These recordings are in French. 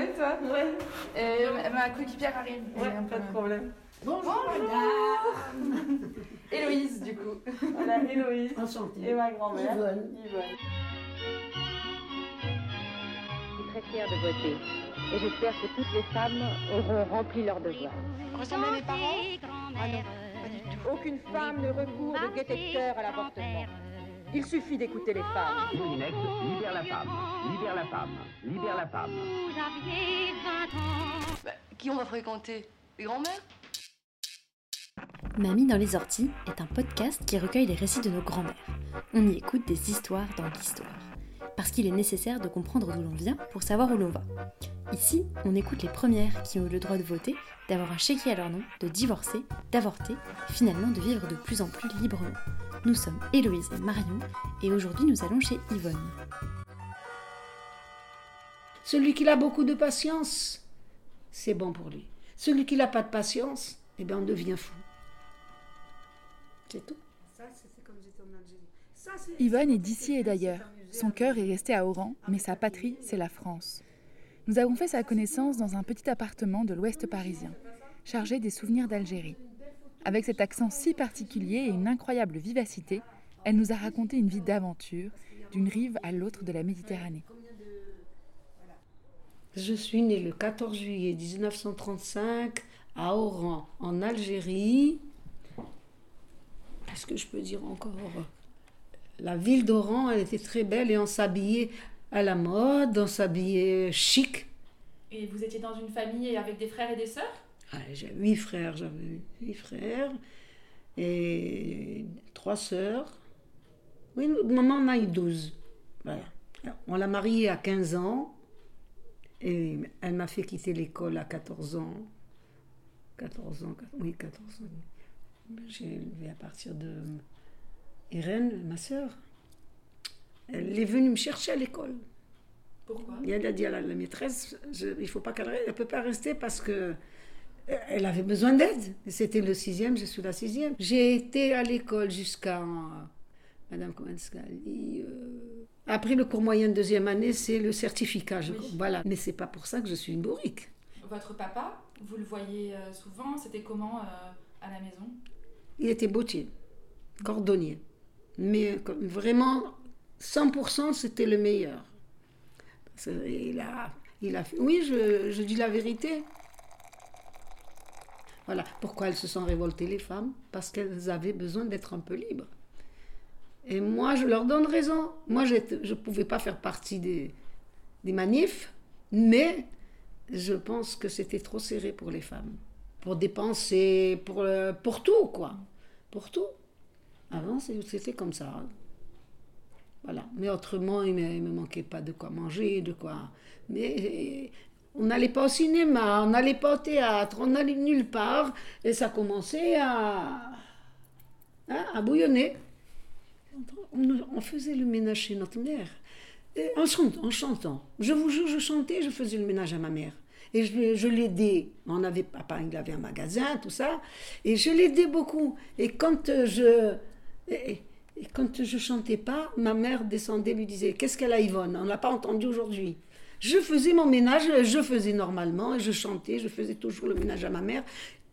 Ouais, toi Ouais. Et ma coéquipière arrive. Ouais, pas de problème. Bonjour, Bonjour. Héloïse, du coup. Voilà, Héloïse Enchantée. et ma grand-mère. Yvonne. Yvonne. Je suis très fière de voter. Et j'espère que toutes les femmes auront rempli leur devoir. Ressemblez mes parents? Ah non, pas du tout. Aucune femme ne recourt de cœur à l'avortement. Il suffit d'écouter les femmes. Moulinex, libère la femme, libère la femme, libère la femme. Vous aviez 20 ans. Bah, qui on va fréquenter? Les grands-mères? Mamie dans les orties est un podcast qui recueille les récits de nos grands-mères. On y écoute des histoires dans l'histoire. Parce qu'il est nécessaire de comprendre d'où l'on vient pour savoir où l'on va. Ici, on écoute les premières qui ont eu le droit de voter, d'avoir un chéquier à leur nom, de divorcer, d'avorter, et finalement de vivre de plus en plus librement. Nous sommes Héloïse et Marion, et aujourd'hui nous allons chez Yvonne. Celui qui a beaucoup de patience, c'est bon pour lui. Celui qui n'a pas de patience, eh bien, on devient fou. C'est tout. Ça, c'est comme j'étais en Algérie. Ça, c'est- Yvonne est d'ici et d'ailleurs. Son cœur est resté à Oran, mais sa patrie, c'est la France. Nous avons fait sa connaissance dans un petit appartement de l'ouest parisien, chargé des souvenirs d'Algérie. Avec cet accent si particulier et une incroyable vivacité, elle nous a raconté une vie d'aventure, d'une rive à l'autre de la Méditerranée. Je suis née le 14 juillet 1935 à Oran, en Algérie. Qu'est-ce que je peux dire encore La ville d'Oran, elle était très belle et on s'habillait à la mode, on s'habillait chic. Et vous étiez dans une famille avec des frères et des sœurs? Ah, J'ai huit frères, j'avais huit frères et trois sœurs. Oui, maman en a eu douze. Voilà. On l'a mariée à 15 ans et elle m'a fait quitter l'école à 14 ans. 14 ans, oui, 14 ans. J'ai élevé à partir de Irène, ma sœur. Elle est venue me chercher à l'école. Pourquoi? Et elle a dit à la, la maîtresse, je- il faut pas qu'elle reste, elle peut pas rester parce que elle avait besoin d'aide. C'était le sixième, je suis la sixième. J'ai été à l'école jusqu'à Madame Komenskali. euh, après le cours moyen de deuxième année, c'est le certificat. je- Oui. Voilà. Mais c'est pas pour ça que je suis une bourrique. Votre papa, vous le voyez euh, souvent, c'était comment euh, à la maison? Il était bottier, cordonnier. Mais comme vraiment, 100% c'était le meilleur. Il a, il a fait... Oui, je, je dis la vérité. Voilà. Pourquoi elles se sont révoltées, les femmes? Parce qu'elles avaient besoin d'être un peu libres. Et moi, je leur donne raison. Moi, je ne pouvais pas faire partie des, des manifs, mais je pense que c'était trop serré pour les femmes. Pour dépenser, pour, euh, pour tout, quoi. Pour tout. Avant, c'était comme ça. Voilà. Mais autrement, il ne me manquait pas de quoi manger, de quoi. Mais on n'allait pas au cinéma, on n'allait pas au théâtre, on n'allait nulle part. Et ça commençait à, hein, à bouillonner. On, faisait le ménage chez notre mère. En, chant- en chantant. Je vous jure, je chantais, je faisais le ménage à ma mère. Et je, l'aidais. On avait, papa, il avait un magasin, tout ça. Et je l'aidais beaucoup. Et quand je. Et, quand je chantais pas, ma mère descendait, lui disait Qu'est-ce qu'elle a, Yvonne? On l'a pas entendu aujourd'hui. Je faisais mon ménage, je faisais normalement, je chantais, je faisais toujours le ménage à ma mère.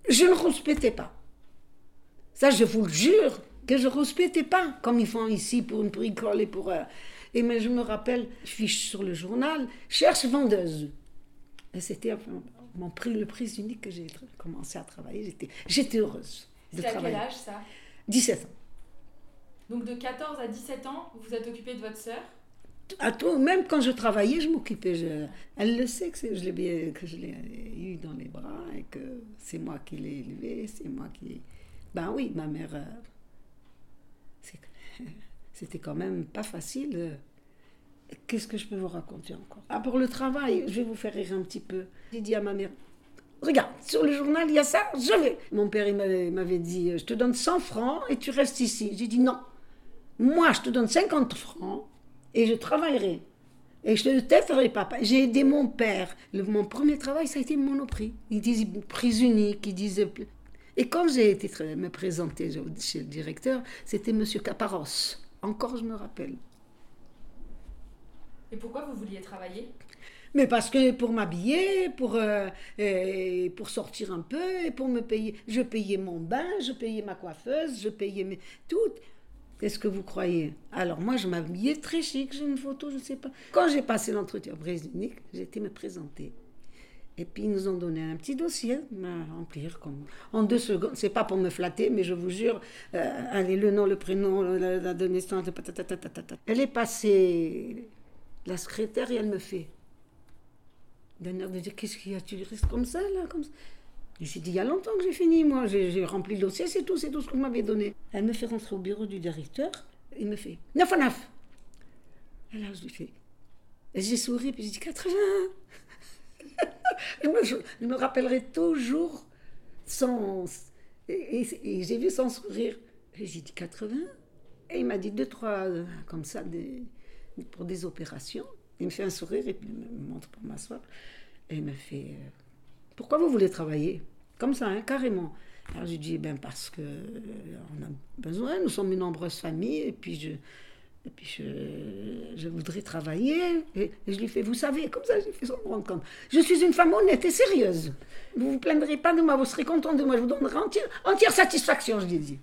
Je ne respectais pas. Ça, je vous le jure, que je ne respectais pas, comme ils font ici pour une bricole et pour. euh, Et mais je me rappelle, fiche sur le journal, cherche vendeuse. Et c'était mon prix, le prix unique que j'ai commencé à travailler. J'étais, j'étais heureuse de à quel âge ça? 17 ans. Donc de 14 à 17 ans, vous vous êtes occupé de votre sœur? Même quand je travaillais, je m'occupais. elle le sait que, je l'ai bien- eu dans les bras et que c'est moi qui l'ai élevé, c'est moi qui. Ben oui, ma mère. euh, C'était quand même pas facile. euh. Qu'est-ce que je peux vous raconter encore? Ah, pour le travail, je vais vous faire rire un petit peu. J'ai dit à ma mère Regarde, sur le journal, il y a ça, je vais. Mon père, m'avait m'avait dit Je te donne 100 francs et tu restes ici. J'ai dit Non. Moi, je te donne 50 francs et je travaillerai. Et je ne t'aiderai pas. J'ai aidé mon père. Le- mon premier travail, ça a été monoprix. Ils disaient prise unique, ils disaient... Et quand j'ai été me présenter chez le directeur, c'était Monsieur Caparos. Encore, je me rappelle. Et pourquoi vous vouliez travailler? Mais parce que pour m'habiller, pour, euh, et pour sortir un peu, et pour me payer. Je payais mon bain, je payais ma coiffeuse, je payais mes... tout. Qu'est-ce que vous croyez? Alors moi, je m'habillais très chic, j'ai une photo, je ne sais pas. Quand j'ai passé l'entretien britannique, j'ai été me présenter. Et puis ils nous ont donné un petit dossier à remplir en deux secondes. C'est pas pour me flatter, mais je vous jure, euh, allez le nom, le prénom, la, date de naissance. Elle est passée la secrétaire et elle me fait d'un air de dire qu'est-ce qu'il y a, tu restes comme ça là, comme ça? J'ai dit il y a longtemps que j'ai fini, moi, j'ai rempli le dossier, c'est tout, c'est tout ce vous m'avez donné. Elle me fait rentrer au bureau du directeur, il me fait 9 à 9. Et là, je lui fais. J'ai souri, puis j'ai dit 80. Et je, me rappellerai toujours son. Et, j'ai vu son sourire. Et j'ai dit 80. Et il m'a dit deux, trois, euh, comme ça, pour des opérations. Il me fait un sourire et puis il me montre pour m'asseoir. Et il me fait euh, Pourquoi vous voulez travailler Comme ça, hein, carrément. Alors j'ai dit Eh ben parce que euh, a besoin, nous sommes une nombreuse famille, et puis je. Et puis je, je voudrais travailler. Et, je lui fais, vous savez, comme ça, son rendre compte. Je suis une femme honnête et sérieuse. Vous vous plaindrez pas de moi, vous serez content de moi, je vous donnerai entière, entière satisfaction, je lui ai dit.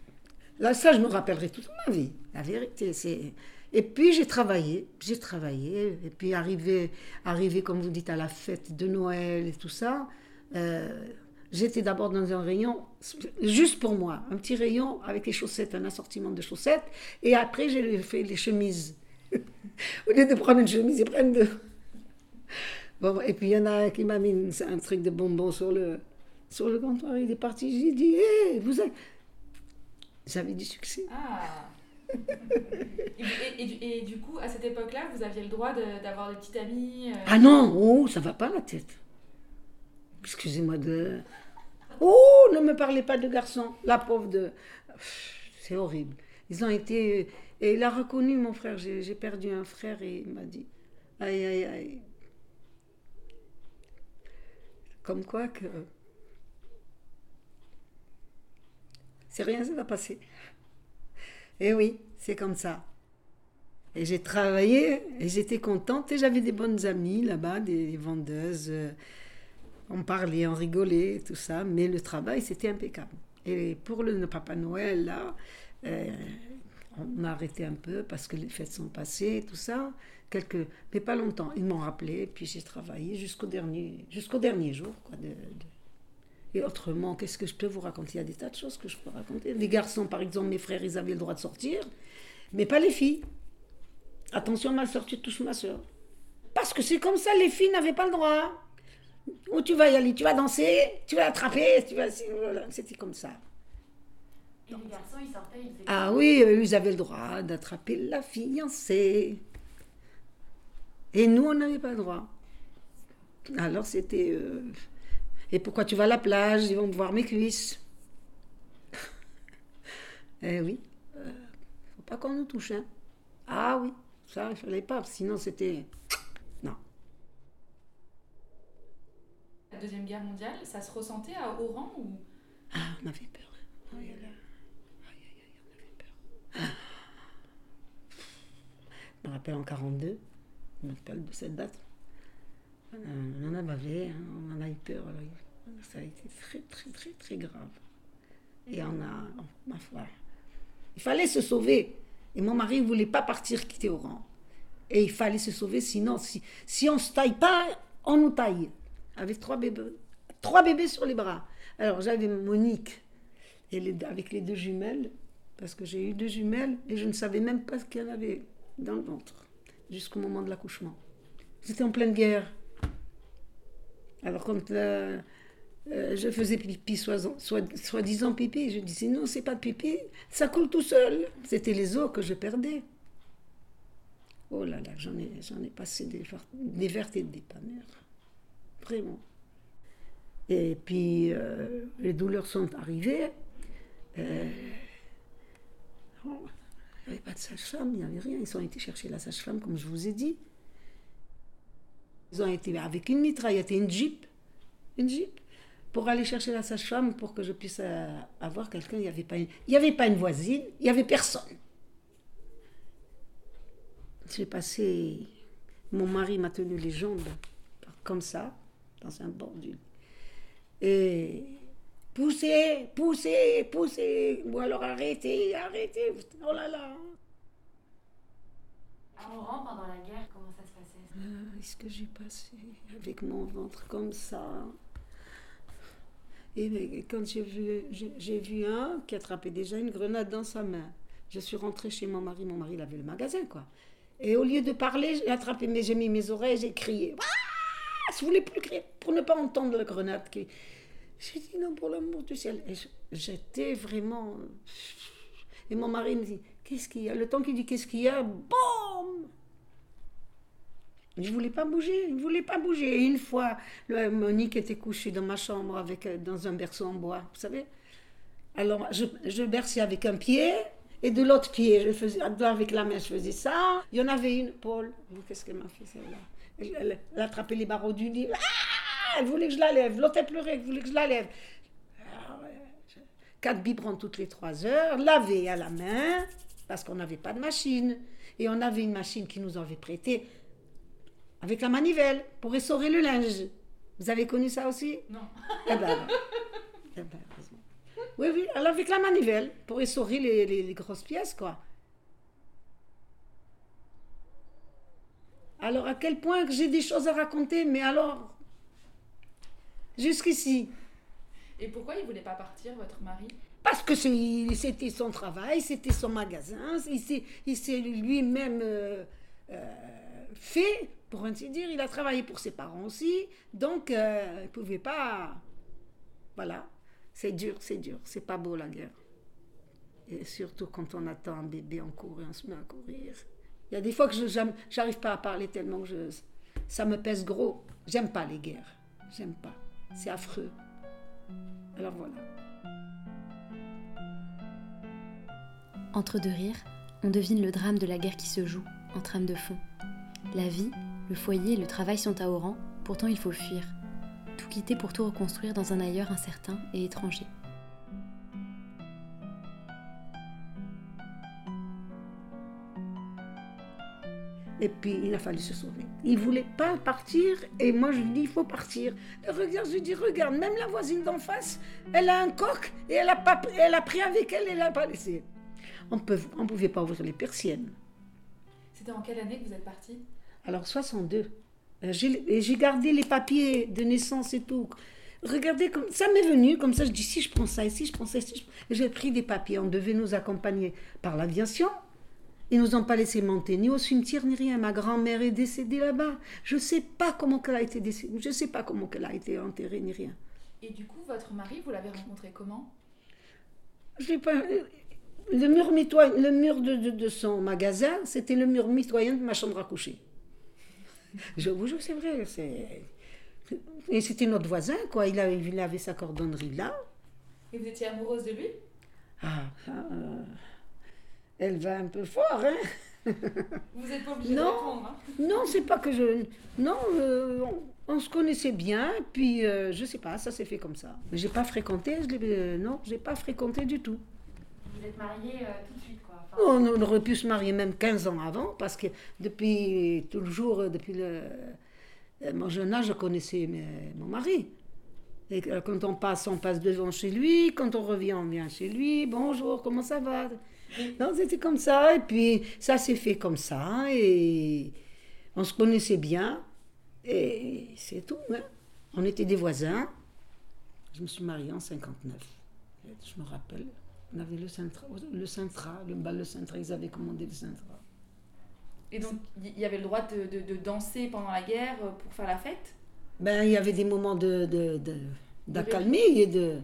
Là, ça, je me rappellerai toute ma vie. La vérité, c'est. Et puis j'ai travaillé, j'ai travaillé, et puis arrivé, arrivé, comme vous dites, à la fête de Noël et tout ça, euh, j'étais d'abord dans un rayon juste pour moi, un petit rayon avec les chaussettes, un assortiment de chaussettes, et après j'ai fait les chemises. Au lieu de prendre une chemise, ils prennent de. Bon, et puis il y en a un qui m'a mis une- un truc de bonbon sur le, sur le comptoir, il est parti, j'ai dit, hé, vous avez. J'avais du succès. Ah. et, du- et du coup, à cette époque-là, vous aviez le droit de- d'avoir des petites amies euh, Ah non, oh, ça va pas la tête. Excusez-moi de. Oh, ne me parlez pas de garçon. La pauvre de. C'est horrible. Ils ont été. Et il a reconnu mon frère. J'ai perdu un frère et il m'a dit Aïe, aïe, aïe. Comme quoi que. C'est rien, ça va passer. Et oui, c'est comme ça. Et j'ai travaillé et j'étais contente et j'avais des bonnes amies là-bas, des vendeuses. On parlait, on rigolait, tout ça, mais le travail c'était impeccable. Et pour le Papa Noël, là, euh, on a arrêté un peu parce que les fêtes sont passées, tout ça. Quelques, mais pas longtemps. Ils m'ont rappelé, puis j'ai travaillé jusqu'au dernier, dernier jour. Quoi, Et autrement, qu'est-ce que je peux vous raconter? Il y a des tas de choses que je peux raconter. Les garçons, par exemple, mes frères, ils avaient le droit de sortir, mais pas les filles. Attention, ma soeur, tu touches ma soeur. Parce que c'est comme ça, les filles n'avaient pas le droit. Où tu vas y aller, tu vas danser, tu vas attraper, tu vas... C'était comme ça. Et les garçons, ils sortaient, ils Ah oui, ils avaient le droit d'attraper la fiancée. Et nous, on n'avait pas le droit. Alors c'était... euh, Et pourquoi tu vas à la plage? Ils vont voir mes cuisses. eh oui. euh, faut pas qu'on nous touche, hein. Ah oui, ça, il fallait pas, sinon c'était... Non. La Deuxième Guerre mondiale, ça se ressentait à Oran ou? Ah, on avait peur. Oh là là. Avait peur. Ah. Je me rappelle en 42, je me rappelle de cette date. On en- avait, hein, on en a eu peur. ça a été très, très, très, très grave. Et on a, ma foi, il fallait se sauver. Et mon mari ne voulait pas partir quitter Oran. Et il fallait se sauver, sinon, si, si on ne se taille pas, on nous taille. Avec trois bébés, trois bébés sur les bras. Alors j'avais Monique et les- avec les deux jumelles, parce que j'ai eu deux jumelles et je ne savais même pas ce qu'il y en avait dans le ventre, jusqu'au moment de l'accouchement. J'étais en pleine guerre. Alors quand euh, euh, je faisais pipi, soi- soi- soi-disant pipi, je disais non, c'est pas de pipi, ça coule tout seul. C'était les os que je perdais. Oh là là, j'en ai, ai passé des, des vertes et des pas. Et puis, euh, les douleurs sont arrivées. Euh, oh, il n'y avait pas de sage-femme, il n'y avait rien. Ils ont été chercher la sage-femme, comme je vous ai dit. Ils ont été avec une mitraillette et une jeep. Une jeep. Pour aller chercher la sage-femme, pour que je puisse euh, avoir quelqu'un. Il n'y avait, pas une- avait pas une voisine, il n'y avait personne. J'ai passé. Mon mari m'a tenu les jambes comme ça, dans un bord du lit. Et poussez, poussez, poussez, ou alors arrêtez, arrêtez, oh là là. À Oran, pendant la guerre, comment ça se passait? Ah, Est-ce que j'ai passé avec mon ventre comme ça? Et mais quand j'ai vu, j'ai vu un qui attrapait déjà une grenade dans sa main. Je suis rentrée chez mon mari, mon mari il avait le magasin quoi. Et au lieu de parler, j'ai attrapé, mais j'ai mis mes oreilles, j'ai crié. Ah je voulais plus crier pour ne pas entendre la grenade. qui- J'ai dit non pour l'amour du ciel. J'étais vraiment. Et mon mari me dit qu'est-ce qu'il y a? Le temps qu'il dit qu'est-ce qu'il y a, boum je voulais pas bouger, je voulais pas bouger. Et une fois, Monique était couchée dans ma chambre avec, euh, dans un berceau en bois, vous savez. Alors, je, je berçais avec un pied et de l'autre pied, je faisais, avec la main, je faisais ça. Il y en avait une, Paul, qu'est-ce qu'elle m'a fait celle-là? Elle, elle- elle attrapait les barreaux du lit. Ah elle voulait que je la lève. L'autre, elle pleurait, elle voulait que je la lève. Ah Quatre biberons toutes les trois heures, laver à la main, parce qu'on n'avait pas de machine. Et on avait une machine qui nous avait prêté avec la manivelle pour essorer le linge. Vous avez connu ça aussi? Non. Eh ben, eh ben, heureusement. Oui, oui, avec la manivelle pour essorer les, les- les grosses pièces, quoi. Alors, à quel point j'ai des choses à raconter, mais alors, jusqu'ici. Et pourquoi il voulait pas partir, votre mari? Parce que c'était son travail, c'était son magasin, il s'est- lui-même euh, euh, fait, pour ainsi dire. Il a travaillé pour ses parents aussi, donc euh, il ne pouvait pas. Voilà, c'est dur, c'est dur, c'est pas beau la guerre. Et surtout quand on attend un bébé en cours et on se met à courir. Il y a des fois que je j'arrive pas à parler tellement que je, ça me pèse gros. J'aime pas les guerres, j'aime pas, c'est affreux. Alors voilà. Entre deux rires, on devine le drame de la guerre qui se joue, en trame de fond. La vie, le foyer et le travail sont à Oran, pourtant il faut fuir. Tout quitter pour tout reconstruire dans un ailleurs incertain et étranger. Et puis il a fallu se sauver. Il voulait pas partir et moi je lui dis il faut partir. Et regarde, je lui dis regarde, même la voisine d'en face, elle a un coq et elle a, pas, elle a pris avec elle et elle l'a pas laissé. On peut, on pouvait pas ouvrir les persiennes. C'était en quelle année que vous êtes parti? Alors 62. Euh, J'ai et j'ai gardé les papiers de naissance et tout. Regardez, comme, ça m'est venu, comme ça je dis si je prends ça ici, je prends ça ici. je- J'ai pris des papiers, on devait nous accompagner par l'aviation. Ils nous ont pas laissé monter ni au cimetière ni rien. Ma grand-mère est décédée là-bas. Je sais pas comment qu'elle a été décédée. Je sais pas comment qu'elle a été enterrée ni rien. Et du coup, votre mari, vous l'avez rencontré comment? Je pas. euh, Le mur, mitoyen, le mur de, de- de son magasin, c'était le mur mitoyen de ma chambre à coucher. Je vous jure, c'est vrai. Et c'était notre voisin, quoi. Il avait, il avait sa cordonnerie là. Et vous étiez amoureuse de lui? Ah, ça, euh, elle va un peu fort, hein Vous n'êtes pas obligé de Non. répondre. hein. Non, c'est pas que je. Non, euh, on, on se connaissait bien, puis euh, je sais pas, ça s'est fait comme ça. J'ai pas fréquenté, je l'ai- euh, non, j'ai pas fréquenté du tout. Vous êtes mariés tout de suite, quoi. On, on aurait pu se marier même 15 ans avant, parce que depuis toujours, euh, depuis le, euh, mon jeune âge, je connaissais mes- mon mari. Quand on passe, on passe devant chez lui, quand on revient, on vient chez lui, bonjour, comment ça va? Non, c'était comme ça, et puis ça s'est fait comme ça, et on se connaissait bien, et c'est tout. hein. On était des voisins. Je me suis mariée en 59. Je me rappelle. On avait le Sintra, le Sintra, le bal le Sintra, ils avaient commandé le Sintra. Et donc, il y avait le droit de, de- de danser pendant la guerre euh, pour faire la fête? Ben, il y avait des moments de, de, de- d'accalmie et de...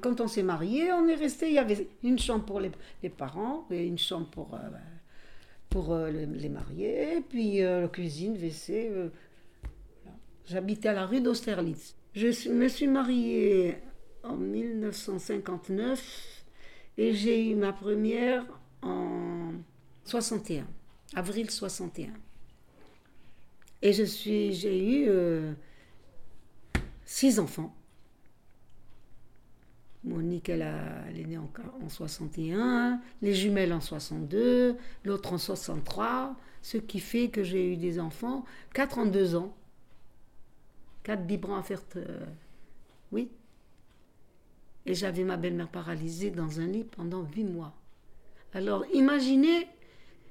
Quand on s'est marié, on est resté, il y avait une chambre pour les, les parents et une chambre pour, euh, pour euh, les, les mariés, puis euh, la cuisine, WC. euh, voilà. J'habitais à la rue d'Austerlitz. Je me suis mariée en 1959 et j'ai eu ma première en 61, avril 61. Et j'ai eu euh, six enfants. Monique, elle, a- elle est née en, en 61, les jumelles en 62, l'autre en 63, ce qui fait que j'ai eu des enfants, quatre en deux ans. quatre biberons à faire. euh, oui. Et j'avais ma belle-mère paralysée dans un lit pendant huit mois. Alors imaginez,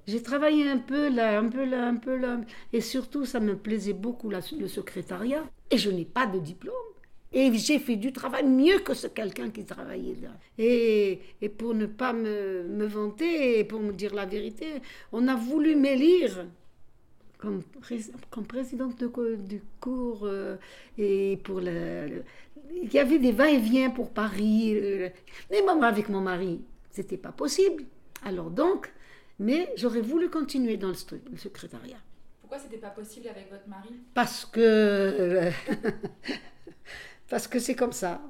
j'ai travaillé un peu là, un peu là, un peu là. Et surtout, ça me plaisait beaucoup le secrétariat. Et je n'ai pas de diplôme. Et j'ai fait du travail mieux que ce quelqu'un qui travaillait là. Et, et pour ne pas me, me vanter et pour me dire la vérité, on a voulu m'élire comme, pré- comme présidente du cours euh, et pour le, il y avait des va-et-vient pour Paris. euh, mais moi, avec mon mari, c'était pas possible. Alors donc, mais j'aurais voulu continuer dans le, secrétariat. Pourquoi c'était pas possible avec votre mari? Parce que. parce que c'est comme ça.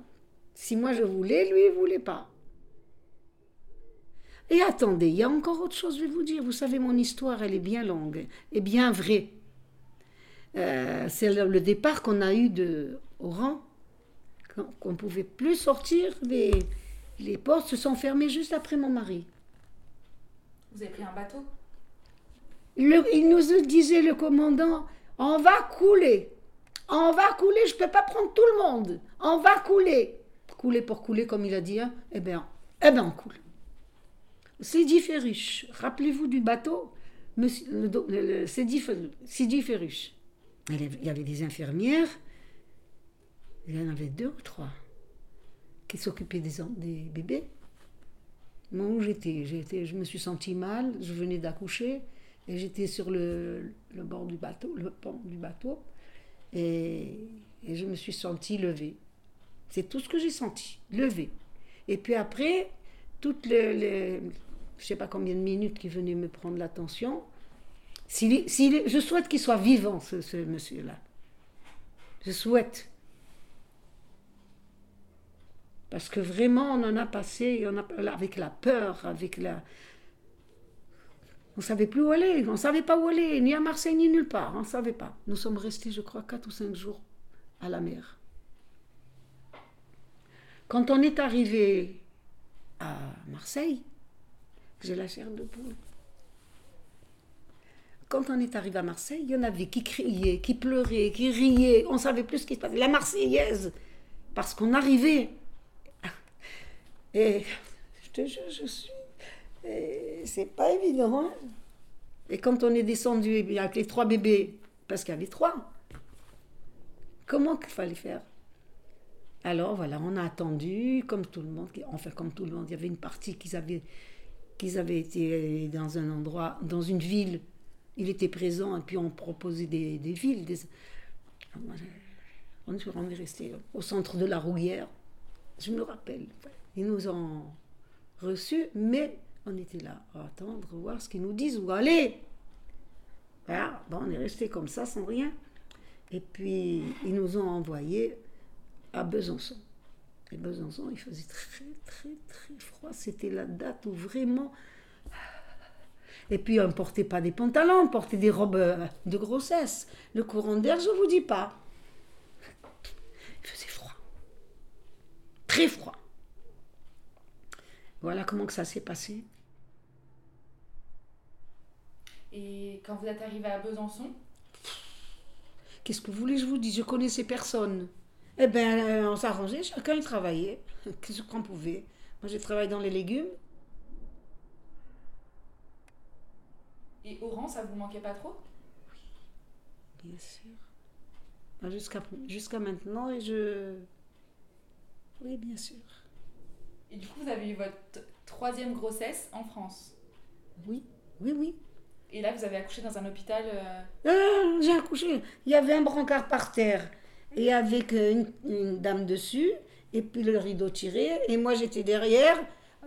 Si moi je voulais, lui, il voulait pas. Et attendez, il y a encore autre chose, je vais vous dire. Vous savez, mon histoire, elle est bien longue et bien vraie. Euh, c'est le, le départ qu'on a eu de Oran, qu'on qu'on ne pouvait plus sortir. Les, les portes se sont fermées juste après mon mari. Vous avez pris un bateau il nous disait, le commandant, on va couler. On va couler, je ne peux pas prendre tout le monde. On va couler. Couler pour couler, comme il a dit, hein. eh bien, eh ben, on coule. Sidi Ferruche, rappelez-vous du bateau. Il y avait- des infirmières, il y en avait deux ou trois, qui s'occupaient des, en- des bébés. Où j'étais, j'étais, je me suis sentie mal, je venais d'accoucher, et j'étais sur le, bord du bateau, le pont du bateau, et, je me suis sentie levée. C'est tout ce que j'ai senti, levée. Et puis après, toutes les, les- je sais pas combien de minutes qui venaient me prendre l'attention, s'il est- je souhaite qu'il soit vivant, ce monsieur-là. Je souhaite. Parce que vraiment, on en a passé, avec la peur, avec la... On ne savait plus où aller, on ne savait pas où aller, ni à Marseille, ni nulle part, on savait pas. Nous sommes restés, je crois, quatre ou cinq jours à la mer. Quand on est arrivé à Marseille, j'ai la chair de poule. Quand on est arrivé à Marseille, il y en avait qui criaient, qui pleuraient, qui riaient, on savait plus ce qui se passait. La Marseillaise, parce qu'on arrivait. Et je te jure, je suis. C'est pas évident. hein. Et quand on est descendu eh avec les trois bébés, parce qu'il y avait trois, comment qu'il fallait faire? Alors voilà, on a attendu, comme tout le monde, enfin comme tout le monde, il y avait une partie qu'ils avaient, avaient été dans un endroit, dans une ville, il était présent, et puis on proposait des, villes. On est resté au centre de la Rouguière, je me rappelle. Ils nous ont reçus, mais on était là à attendre, voir ce qu'ils nous disent, où aller. Voilà, on est resté comme ça, sans rien. Et puis, ils nous ont envoyés à Besançon. Et Besançon, il faisait très, très, très froid. C'était la date où vraiment. Et puis, on ne portait pas des pantalons, on portait des robes euh, de grossesse. Le courant d'air, je ne vous dis pas. Il faisait froid. Très froid. Voilà comment que ça s'est passé. Et quand vous êtes arrivé à Besançon, Qu'est-ce que vous voulez que je vous dise? Je connaissais personne. Eh bien, euh, on s'arrangeait, chacun y travaillait. Qu'est-ce qu'on pouvait? Moi, j'ai travaillé dans les légumes. et Oran, ça vous manquait pas trop? Bien sûr. Ah, Jusqu'à jusqu'à maintenant, et je... Oui, bien sûr. Et du coup, vous avez eu votre troisième grossesse en France. Oui, oui, oui. Et là, vous avez accouché dans un hôpital. euh, Ah, j'ai accouché. Il y avait un brancard par terre et avec euh, une, une dame dessus et puis le rideau tiré. Et moi, j'étais derrière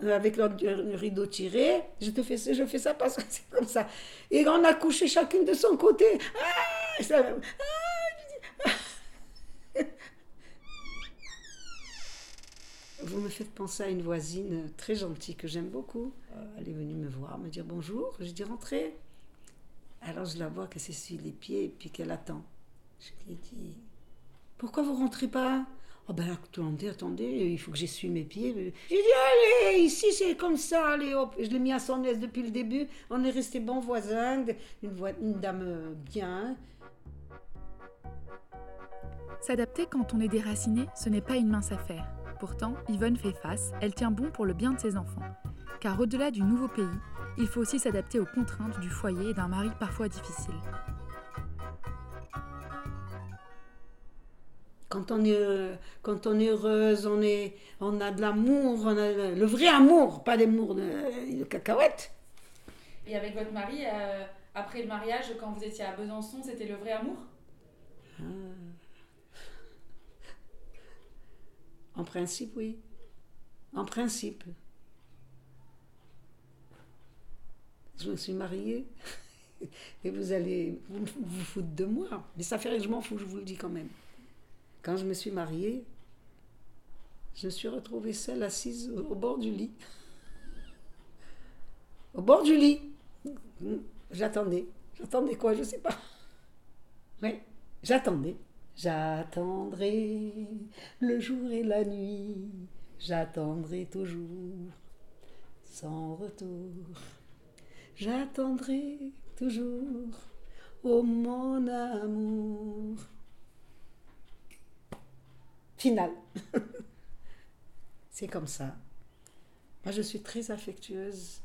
euh, avec le, le rideau tiré. Je te fais ça, je fais ça parce que c'est comme ça. Et on a couché chacune de son côté. Ah, ça- ah, je dis- Vous me faites penser à une voisine très gentille que j'aime beaucoup. Euh, Elle est venue me voir, me dire bonjour. Je dis rentrez. Alors je la vois qu'elle s'essuie les pieds et puis qu'elle attend. Je lui dit Pourquoi vous rentrez pas? Oh ben attendez, attendez, il faut que j'essuie mes pieds. J'ai dit Allez, ici c'est comme ça. Je l'ai mis à son aise depuis le début. On est restés bons voisins, une, dame bien. S'adapter quand on est déraciné, ce n'est pas une mince affaire. Pourtant, Yvonne fait face, elle tient bon pour le bien de ses enfants. Car au-delà du nouveau pays, il faut aussi s'adapter aux contraintes du foyer et d'un mari parfois difficile. Quand on est, quand on est heureuse, on, est, on a de l'amour, on a le, le vrai amour, pas l'amour de, de cacahuètes. Et avec votre mari, euh, après le mariage, quand vous étiez à Besançon, c'était le vrai amour? En principe, oui. En principe. Je me suis mariée et vous allez vous, vous foutre de moi. Mais ça fait rien je m'en fous, je vous le dis quand même. Quand je me suis mariée, je me suis retrouvée seule assise au, bord du lit. Au bord du lit. J'attendais. J'attendais quoi Je sais pas. Oui, j'attendais. J'attendrai le jour et la nuit. J'attendrai toujours sans retour. J'attendrai toujours, oh mon amour. Final. C'est comme ça. Moi, je suis très affectueuse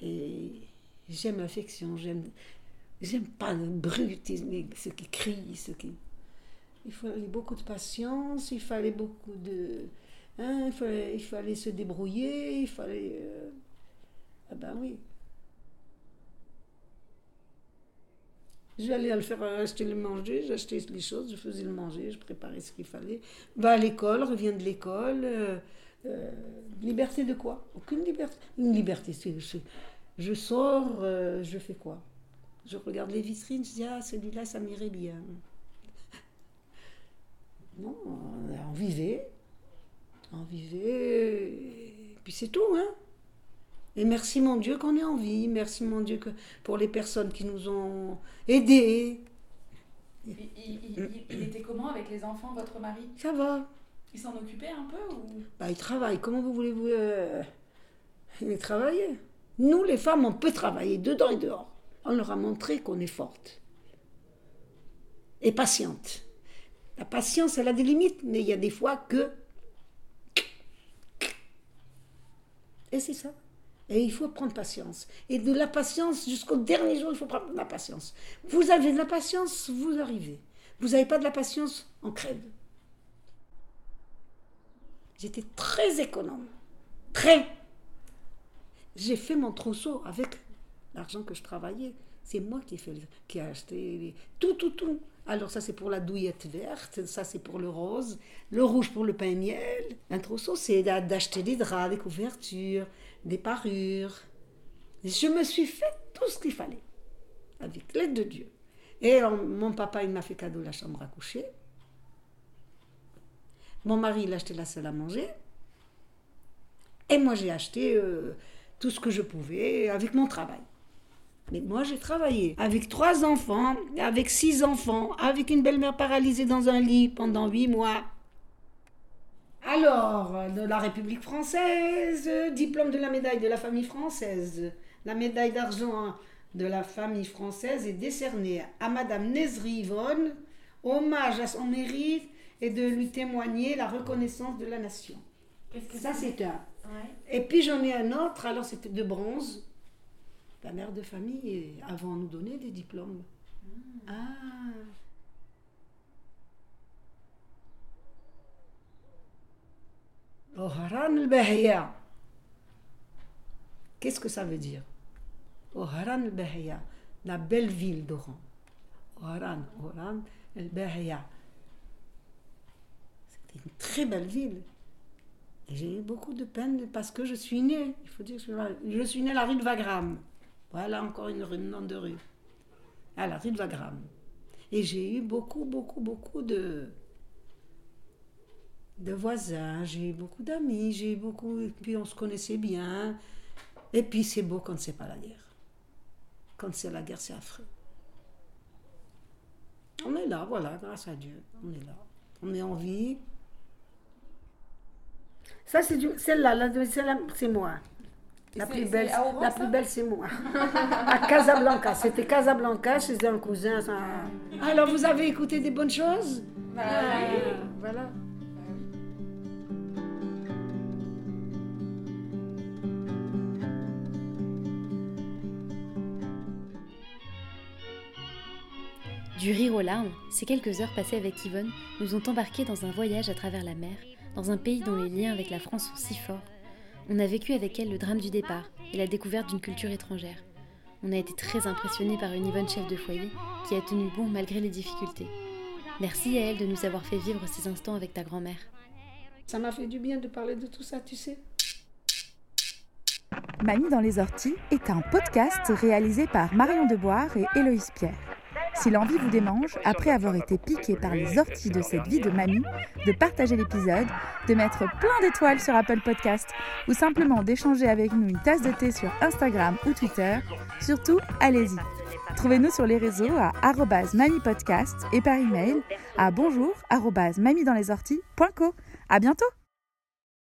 et j'aime l'affection. J'aime pas le brutisme, ceux qui crient, ceux qui. Il fallait beaucoup de patience, il fallait beaucoup de. hein, il, fallait, il fallait se débrouiller, il fallait. euh, Ah ben oui. J'allais le faire acheter le manger, j'achetais les choses, je faisais le manger, je préparais ce qu'il fallait. Va à l'école, revient de l'école. euh, euh, liberté de quoi? Aucune liberté. Une liberté, c'est. Je sors, je fais quoi? Je regarde les vitrines, je dis Ah, celui-là, ça m'irait bien. Non, on vivait. On vivait. Et puis c'est tout, hein et merci mon Dieu qu'on est en vie, merci mon Dieu que pour les personnes qui nous ont aidés. il, il- il- il- il était comment avec les enfants, votre mari? Ça va. Il s'en occupait un peu ou? Bah, ils travaillent. Comment vous voulez-vous euh, travailler Nous, les femmes, on peut travailler dedans et dehors. On leur a montré qu'on est forte et patiente. La patience, elle a des limites, mais il y a des fois que. Et c'est ça. Et il faut prendre patience. Et de la patience jusqu'au dernier jour, il faut prendre de la patience. Vous avez de la patience, vous arrivez. Vous n'avez pas de la patience, on crève. J'étais très économe. Très. J'ai fait mon trousseau avec l'argent que je travaillais. C'est moi qui ai, qui acheté tout, tout, tout. Alors ça c'est pour la douillette verte, ça c'est pour le rose, le rouge pour le pain miel. Un trousseau c'est d'a- d'acheter des draps, des couvertures, des parures. Je me suis fait tout ce qu'il fallait, avec l'aide de Dieu. Et mon papa il m'a fait cadeau la chambre à coucher. Mon mari, il a acheté la salle à manger. Et moi, j'ai acheté euh, tout ce que je pouvais avec mon travail. Mais moi, j'ai travaillé avec trois enfants, avec six enfants, avec une belle-mère paralysée dans un lit pendant huit mois. Alors, de la République française, diplôme de la médaille de la famille française. La médaille d'argent de la famille française est décernée à Madame Nezri Yvonne, hommage à son mérite et de lui témoigner la reconnaissance de la nation. Que Ça, c'est un. Ouais. Et puis j'en ai un autre, alors c'était de bronze. La mère de famille, avant nous donner des diplômes. Ah. Oharan al-Bahia. Qu'est-ce que ça veut dire? Oharan al-Bahia, la belle ville d'Oran. Oharan, Oran al-Bahia. C'était une très belle ville. Et j'ai eu beaucoup de peine parce que je suis née. Il faut dire que je suis là- je suis née à la rue de Wagram. Voilà encore une rue, nom de rue. À la rue de Wagram. Et j'ai eu beaucoup, beaucoup, beaucoup de, voisins. J'ai eu beaucoup d'amis. J'ai eu beaucoup. Et puis on se connaissait bien. Et puis c'est beau quand c'est pas la guerre. Quand c'est la guerre, c'est affreux. On est là, voilà, grâce à Dieu. On est là. On est en vie. Ça, c'est la celle-là, c'est moi. La plus belle, la plus c'est moi. à Casablanca, c'était Casablanca, chez un cousin. ça. Alors, vous avez écouté des bonnes choses? Bah, Ah, oui. Voilà. Du rire aux larmes, ces quelques heures passées avec Yvonne nous ont embarqués dans un voyage à travers la mer, dans un pays dont les liens avec la France sont si forts. On a vécu avec elle le drame du départ et la découverte d'une culture étrangère. On a été très impressionnés par une Yvonne chef de foyer qui a tenu bon malgré les difficultés. Merci à elle de nous avoir fait vivre ces instants avec ta grand-mère. Ça m'a fait du bien de parler de tout ça, tu sais. Mamie dans les orties est un podcast réalisé par Marion Deboire et Héloïse Pierre. Si l'envie vous démange, après avoir été piqué par les orties de cette vie de mamie, de partager l'épisode, de mettre plein d'étoiles sur Apple Podcast ou simplement d'échanger avec nous une tasse de thé sur Instagram ou Twitter, surtout allez-y. Trouvez-nous sur les réseaux à mamipodcast et par email à bonjour arrobase mamiedanlesorties.co. À bientôt